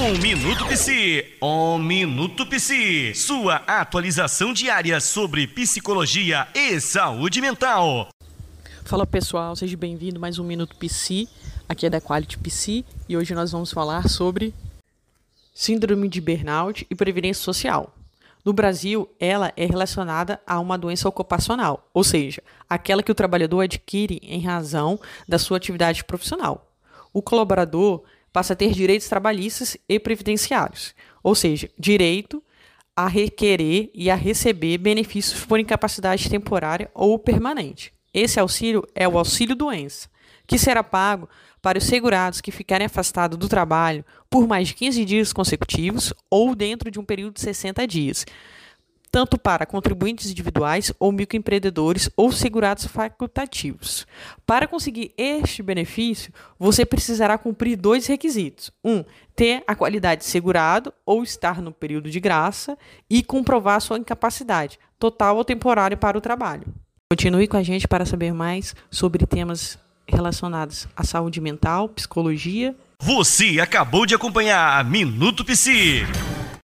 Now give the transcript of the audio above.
Um Minuto Psi, um Minuto Psi, sua atualização diária sobre psicologia e saúde mental. Fala pessoal, seja bem-vindo mais um Minuto Psi, aqui é da Quality Psi e hoje nós vamos falar sobre síndrome de burnout e previdência social. No Brasil, ela é relacionada a uma doença ocupacional, ou seja, aquela que o trabalhador adquire em razão da sua atividade profissional. O colaborador passa a ter direitos trabalhistas e previdenciários, ou seja, direito a requerer e a receber benefícios por incapacidade temporária ou permanente. Esse auxílio é o auxílio doença, que será pago para os segurados que ficarem afastados do trabalho por mais de 15 dias consecutivos ou dentro de um período de 60 dias, tanto para contribuintes individuais ou microempreendedores ou segurados facultativos. Para conseguir este benefício, você precisará cumprir dois requisitos: um, ter a qualidade de segurado ou estar no período de graça e comprovar sua incapacidade total ou temporária para o trabalho. Continue com a gente para saber mais sobre temas relacionados à saúde mental, psicologia. Você acabou de acompanhar Minuto Psi.